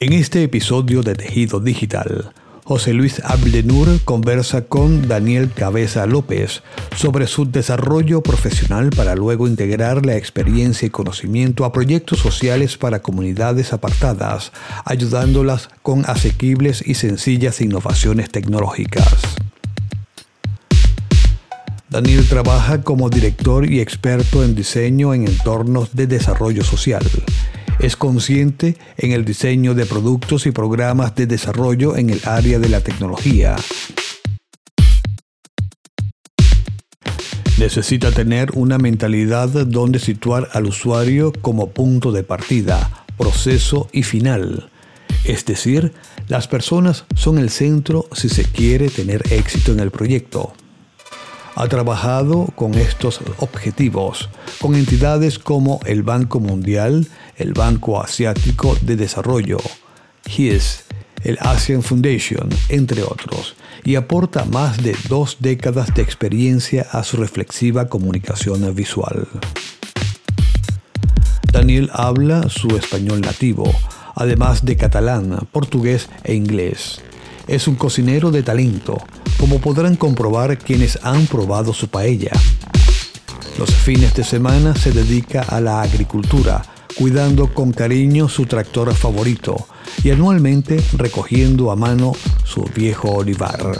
En este episodio de Tejido Digital, José Luis Abdenur conversa con Daniel Cabeza López sobre su desarrollo profesional para luego integrar la experiencia y conocimiento a proyectos sociales para comunidades apartadas, ayudándolas con asequibles y sencillas innovaciones tecnológicas. Daniel trabaja como director y experto en diseño en entornos de desarrollo social es consciente en el diseño de productos y programas de desarrollo en el área de la tecnología. Necesita tener una mentalidad donde situar al usuario como punto de partida, proceso y final. Es decir, las personas son el centro si se quiere tener éxito en el proyecto. Ha trabajado con estos objetivos, con entidades como el Banco Mundial, el Banco Asiático de Desarrollo, HIS, el Asian Foundation, entre otros, y aporta más de dos décadas de experiencia a su reflexiva comunicación visual. Daniel habla su español nativo, además de catalán, portugués e inglés. Es un cocinero de talento, como podrán comprobar quienes han probado su paella. Los fines de semana se dedica a la agricultura, cuidando con cariño su tractor favorito y anualmente recogiendo a mano su viejo olivar.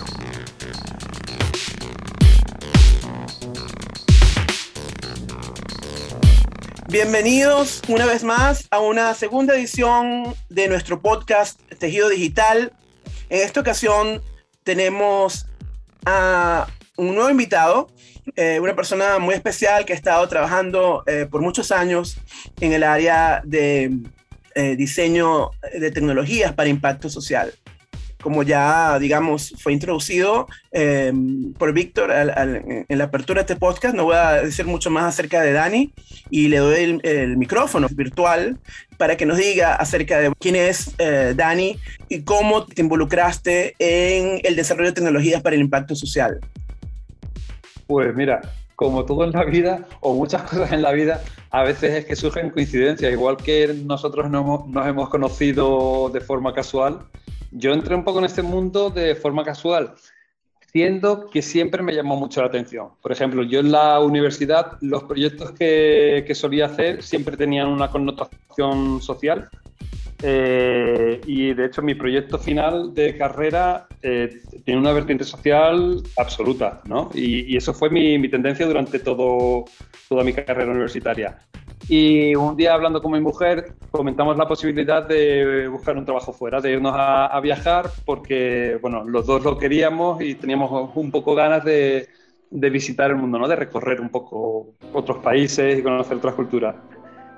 Bienvenidos una vez más a una segunda edición de nuestro podcast Tejido Digital. En esta ocasión tenemos un nuevo invitado eh, una persona muy especial que ha estado trabajando eh, por muchos años en el área de eh, diseño de tecnologías para impacto social. Como ya, digamos, fue introducido por Víctor en la apertura de este podcast, no voy a decir mucho más acerca de Dani y le doy el, el micrófono virtual para que nos diga acerca de quién es Dani y cómo te involucraste en el desarrollo de tecnologías para el impacto social. Pues mira, como todo en la vida, o muchas cosas en la vida, a veces es que surgen coincidencias. Igual que nosotros nos hemos, conocido de forma casual, yo entré un poco en este mundo de forma casual, siendo que siempre me llamó mucho la atención. Por ejemplo, yo en la universidad, los proyectos que, que solía hacer siempre tenían una connotación social eh, y de hecho mi proyecto final de carrera eh, tiene una vertiente social absoluta, ¿no? Y, eso fue mi, mi, tendencia durante todo, toda mi carrera universitaria. Y un día hablando con mi mujer comentamos la posibilidad de buscar un trabajo fuera, de irnos a, a viajar, porque bueno, los dos lo queríamos y teníamos un poco ganas de, de visitar el mundo, ¿no? De recorrer un poco otros países y conocer otras culturas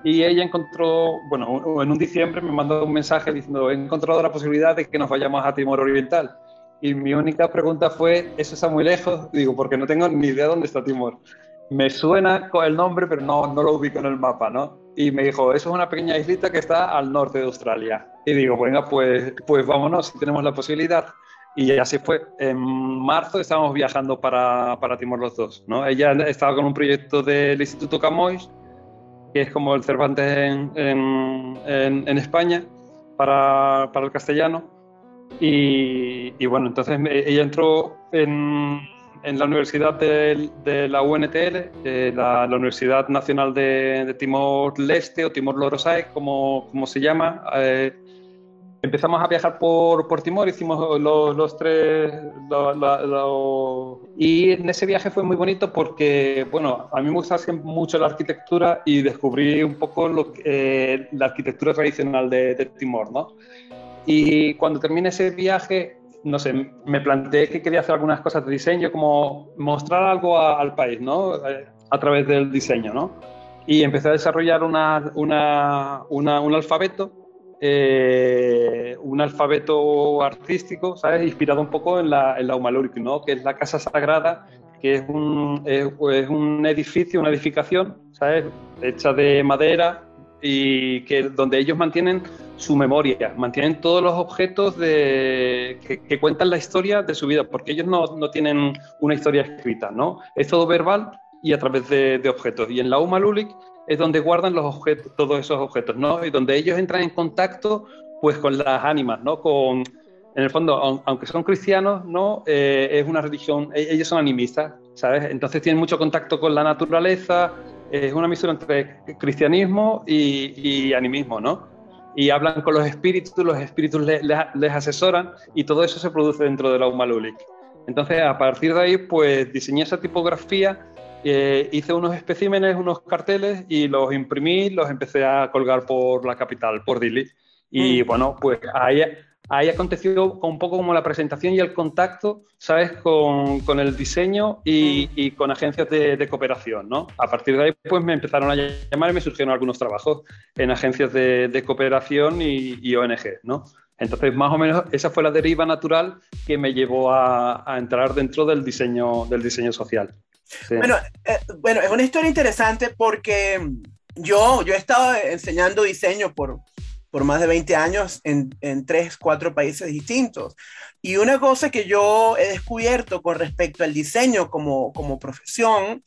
y ella encontró, bueno, en un diciembre me mandó un mensaje diciendo, he encontrado la posibilidad de que nos vayamos a Timor Oriental. Y mi única pregunta fue, ¿eso está muy lejos? Digo, porque no tengo ni idea dónde está Timor. Me suena con el nombre, pero no, no lo ubico en el mapa, ¿no? Y me dijo, eso es una pequeña islita que está al norte de Australia. Y digo, venga, pues, pues vámonos, si tenemos la posibilidad. Y así fue. En marzo estábamos viajando para, para Timor los dos, ¿no? Ella estaba con un proyecto del Instituto Camois que es como el Cervantes en, en, en, España para, para, el castellano. Y, y, bueno, entonces ella entró en, en la Universidad de, de la UNTL, eh, la, la, Universidad Nacional de, de Timor-Leste o Timor-Lorosae, como, como se llama. Eh, empezamos a viajar por, por Timor, hicimos los, los tres, y en ese viaje fue muy bonito porque, bueno, a mí me gusta mucho la arquitectura y descubrí un poco lo, eh, la arquitectura tradicional de, Timor, ¿no? Y cuando terminé ese viaje, no sé, me planteé que quería hacer algunas cosas de diseño, como mostrar algo al país, ¿no? A través del diseño, ¿no? Y empecé a desarrollar una, una, una, un alfabeto eh, un alfabeto artístico, ¿sabes? Inspirado un poco en la, en la ¿no? Que es la casa sagrada, que es un, es, un edificio, una edificación, ¿sabes? Hecha de madera y que donde ellos mantienen su memoria, mantienen todos los objetos de, que, cuentan la historia de su vida, porque ellos no, no, tienen una historia escrita, ¿no? Es todo verbal y a través de, objetos. Y en la UMA Lulic es donde guardan los objetos, todos esos objetos, ¿no? Y donde ellos entran en contacto pues con las ánimas, ¿no? Con, en el fondo, aunque son cristianos, ¿no? Eh, es una religión, e-, ellos son animistas, ¿sabes? Entonces tienen mucho contacto con la naturaleza, es una misión entre cristianismo y, animismo, ¿no? Y hablan con los espíritus, los espíritus les, asesoran y todo eso se produce dentro de la UMA Lulic. Entonces, a partir de ahí, pues diseñé esa tipografía eh, hice unos especímenes, unos carteles y los imprimí, los empecé a colgar por la capital, por Dili. Y mm. bueno, pues ahí, ahí aconteció un poco como la presentación y el contacto, ¿sabes? Con, con el diseño y, con agencias de, cooperación, ¿no? A partir de ahí, pues me empezaron a llamar y me surgieron algunos trabajos en agencias de, cooperación y, ONG, ¿no? Entonces, más o menos, esa fue la deriva natural que me llevó a, a entrar dentro del diseño, del diseño social. Bueno, eh, bueno, es una historia interesante porque yo, yo he estado enseñando diseño por, por más de 20 años en, en tres, cuatro países distintos. Y una cosa que yo he descubierto con respecto al diseño como, como profesión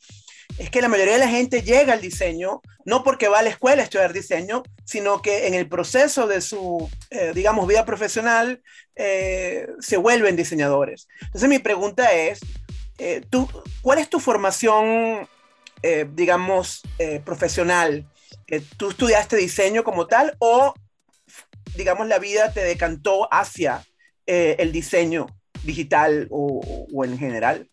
es que la mayoría de la gente llega al diseño no porque va a la escuela a estudiar diseño, sino que en el proceso de su, eh, digamos, vida profesional eh, se vuelven diseñadores. Entonces mi pregunta es, eh, tú, ¿cuál es tu formación, eh, digamos, eh, profesional? ¿Tú estudiaste diseño como tal o, digamos, la vida te decantó hacia el diseño digital o, o, en general?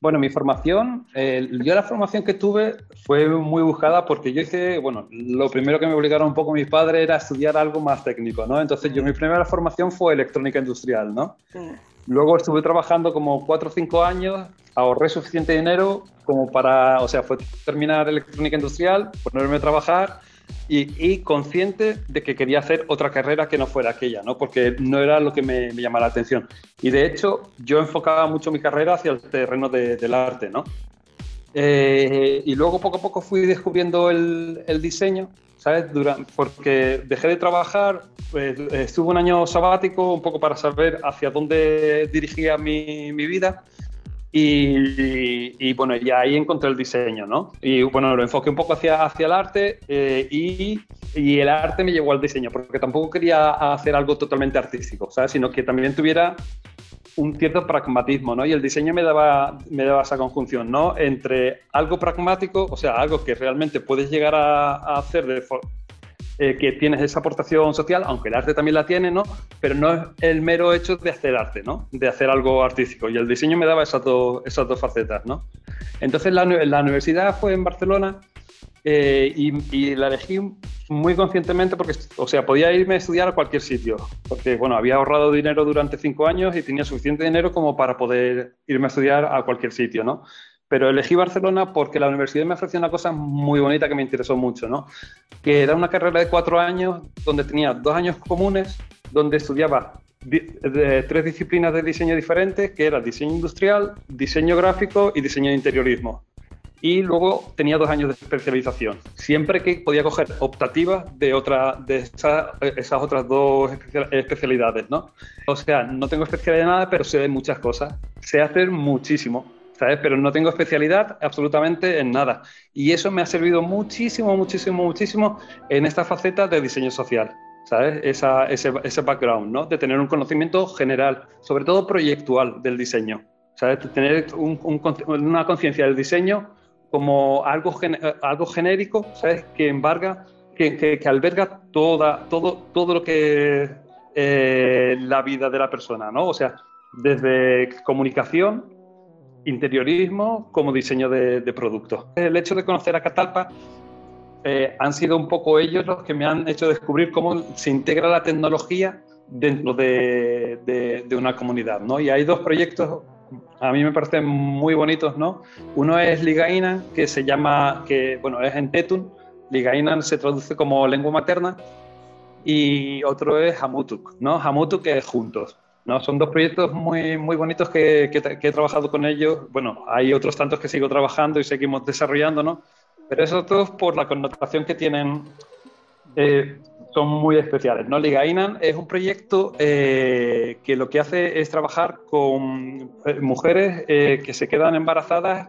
Bueno, mi formación, yo la formación que tuve fue muy buscada porque yo hice, bueno, lo primero que me obligaron un poco mis padres era estudiar algo más técnico, ¿no? Entonces yo mi primera formación fue electrónica industrial, ¿no? Mm. Luego estuve trabajando como cuatro o cinco años, ahorré suficiente dinero como para, o sea, fue terminar electrónica industrial, ponerme a trabajar y, consciente de que quería hacer otra carrera que no fuera aquella, ¿no? Porque no era lo que me, llamaba la atención. Y de hecho, yo enfocaba mucho mi carrera hacia el terreno del arte, ¿no? Eh, y luego poco a poco fui descubriendo el, el diseño ¿sabes? Porque dejé de trabajar, pues, estuve un año sabático un poco para saber hacia dónde dirigía mi, mi vida y, y, bueno, y ahí encontré el diseño, ¿no? Y bueno, lo enfoqué un poco hacia, hacia el arte eh, y, y, el arte me llevó al diseño, porque tampoco quería hacer algo totalmente artístico, ¿sabes? Sino que también tuviera un cierto pragmatismo, ¿no? Y el diseño me daba, me daba esa conjunción, ¿no? Entre algo pragmático, o sea, algo que realmente puedes llegar a, hacer de eh, que tienes esa aportación social, aunque el arte también la tiene, ¿no? Pero no es el mero hecho de hacer arte, ¿no? De hacer algo artístico. Y el diseño me daba esas dos, esas dos facetas, ¿no? Entonces la, la universidad fue en Barcelona eh, y, la elegí muy conscientemente porque, o sea, podía irme a estudiar a cualquier sitio, porque, bueno, había ahorrado dinero durante cinco años y tenía suficiente dinero como para poder irme a estudiar a cualquier sitio, ¿no? Pero elegí Barcelona porque la universidad me ofreció una cosa muy bonita que me interesó mucho, ¿no? Que era una carrera de cuatro años donde tenía dos años comunes, donde estudiaba de tres disciplinas de diseño diferentes, que era diseño industrial, diseño gráfico y diseño de interiorismo y luego tenía dos años de especialización. Siempre que podía coger optativas de, otra, de esas otras dos especialidades, ¿no? O sea, no tengo especialidad de nada, pero sé de muchas cosas. Sé hacer muchísimo, ¿sabes? Pero no tengo especialidad absolutamente en nada. Y eso me ha servido muchísimo, muchísimo, muchísimo en esta faceta de diseño social. ¿Sabes? Esa, ese, ese background, ¿no? De tener un conocimiento general, sobre todo proyectual del diseño. ¿Sabes? De tener una conciencia del diseño como algo, algo genérico, ¿sabes? Que embarga, que, que, alberga toda, todo, todo lo que eh, la vida de la persona, ¿no? O sea, desde comunicación, interiorismo, como diseño de, productos. El hecho de conocer a Catalpa eh, han sido un poco ellos los que me han hecho descubrir cómo se integra la tecnología dentro de, una comunidad, ¿no? Y hay dos proyectos a mí me parecen muy bonitos, ¿no? Uno es Ligaina, que se llama, que bueno, es en Tetun, Ligaina se traduce como lengua materna, y otro es Hamutuk, ¿no? Hamutuk es juntos, ¿no? Son dos proyectos muy, muy bonitos que, que, he trabajado con ellos, bueno, hay otros tantos que sigo trabajando y seguimos desarrollando, ¿no? Pero esos dos por la connotación que tienen eh, son muy especiales. ¿no? Liga Inan es un proyecto eh, que lo que hace es trabajar con eh, mujeres que se quedan embarazadas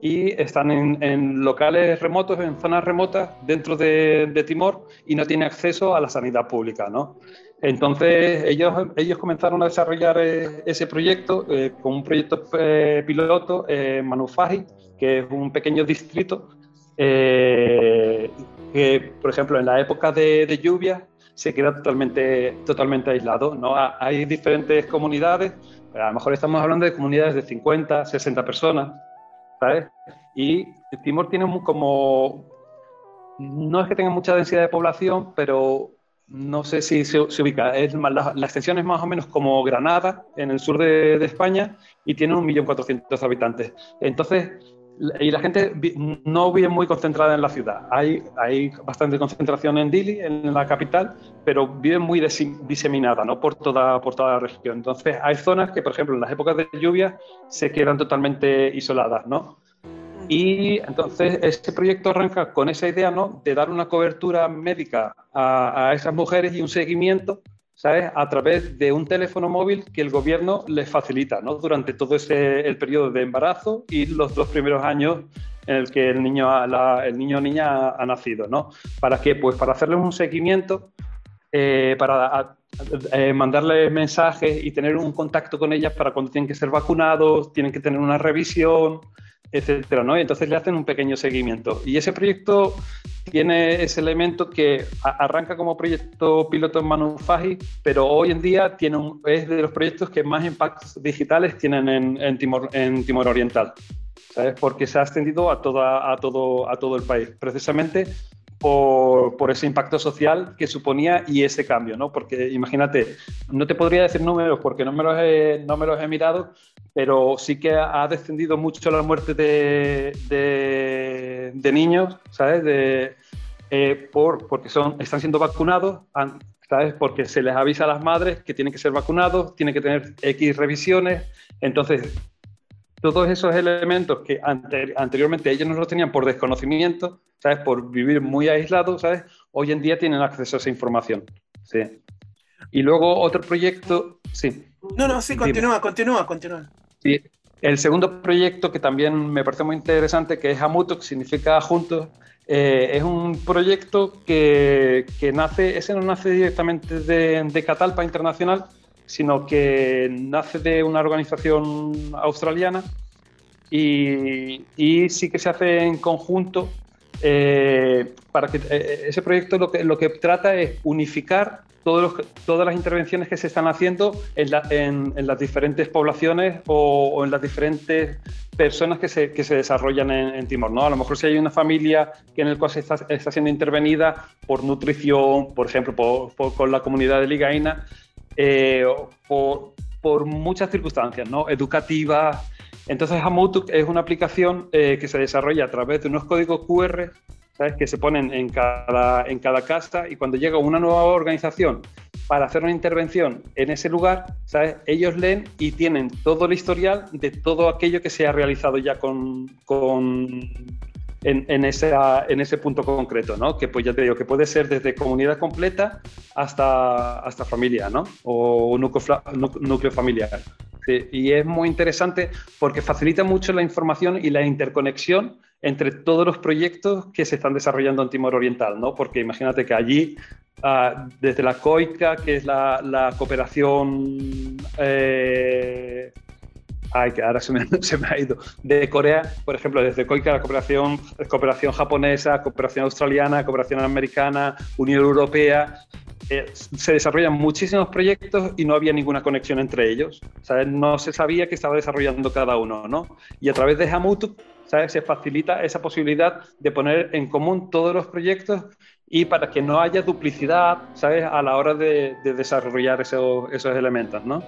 y están en, locales remotos, en zonas remotas dentro de, Timor y no tienen acceso a la sanidad pública, ¿no? Entonces ellos, ellos comenzaron a desarrollar eh, ese proyecto eh, con un proyecto eh, piloto en Manufaji, que es un pequeño distrito que, por ejemplo, en la época de, de lluvia se queda totalmente, totalmente aislado. ¿no? Hay diferentes comunidades, a lo mejor estamos hablando de comunidades de 50, 60 personas, ¿sabes? Y Timor tiene como, no es que tenga mucha densidad de población, pero no sé si se, ubica, es, la, extensión es más o menos como Granada, en el sur de, España, y tiene 1.400.000 habitantes. Entonces, y la gente no vive muy concentrada en la ciudad. Hay, hay bastante concentración en Dili, en la capital, pero vive muy diseminada ¿no? por, toda, por toda la región. Entonces, hay zonas que, por ejemplo, en las épocas de lluvia se quedan totalmente isoladas. ¿no? Y entonces, este proyecto arranca con esa idea ¿no? de dar una cobertura médica a, a esas mujeres y un seguimiento ¿sabes? A través de un teléfono móvil que el gobierno les facilita, ¿no? Durante todo ese, el periodo de embarazo y los dos primeros años en el que el niño, el niño o niña ha, nacido, ¿no? ¿Para qué? Pues para hacerles un seguimiento, eh, para eh, mandarles mensajes y tener un contacto con ellas para cuando tienen que ser vacunados, tienen que tener una revisión, etcétera, ¿no? Y entonces le hacen un pequeño seguimiento. Y ese proyecto tiene ese elemento que arranca como proyecto piloto en Manufagi, pero hoy en día tiene es de los proyectos que más impactos digitales tienen en, Timor, en Timor Oriental, ¿sabes? Porque se ha extendido a, toda, a, todo, a todo el país, precisamente por, ese impacto social que suponía y ese cambio, ¿no? Porque imagínate, no te podría decir números porque no me los no me los he mirado, pero sí que ha descendido mucho la muerte de, de, niños, ¿sabes? De, eh, por, porque son, están siendo vacunados, ¿sabes? Porque se les avisa a las madres que tienen que ser vacunados, tienen que tener X revisiones. Entonces, todos esos elementos que anteriormente ellos no los tenían por desconocimiento, ¿sabes? Por vivir muy aislados, ¿sabes? Hoy en día tienen acceso a esa información. Sí. Y luego otro proyecto, sí. No, no, sí, continúa, continúa, continúa. El segundo proyecto que también me parece muy interesante, que es Amuto, que significa juntos, eh, es un proyecto que, nace, ese no nace directamente de, Catalpa Internacional, sino que nace de una organización australiana y sí que se hace en conjunto eh, para que eh, ese proyecto lo que, lo que trata es unificar todas las intervenciones que se están haciendo en, las diferentes poblaciones o, en las diferentes personas que se, desarrollan en, Timor. ¿no? A lo mejor si hay una familia que en el cual se está, siendo intervenida por nutrición, por ejemplo, con la comunidad de Ligaina, eh, por, por, muchas circunstancias, ¿no? educativas. Entonces, Hamutuk es una aplicación eh, que se desarrolla a través de unos códigos QR ¿sabes? que se ponen en cada, en cada casa y cuando llega una nueva organización para hacer una intervención en ese lugar, ¿sabes? ellos leen y tienen todo el historial de todo aquello que se ha realizado ya con, con en, en, en ese punto concreto, ¿no? que pues ya te digo que puede ser desde comunidad completa hasta, hasta familia ¿no? o núcleo, núcleo familiar. Y es muy interesante porque facilita mucho la información y la interconexión entre todos los proyectos que se están desarrollando en Timor Oriental, ¿no? Porque imagínate que allí, ah, desde la COICA, que es la, cooperación... Eh, ay, que ahora se me, ha ido. De Corea, por ejemplo, desde COICA, la cooperación, cooperación japonesa, cooperación australiana, cooperación americana, Unión Europea, eh, se desarrollan muchísimos proyectos y no había ninguna conexión entre ellos. No se sabía que estaba desarrollando cada uno, ¿no? Y a través de Hamutuk ¿sabes? Se facilita esa posibilidad de poner en común todos los proyectos y para que no haya duplicidad, ¿sabes? A la hora de, desarrollar esos, esos elementos, ¿no?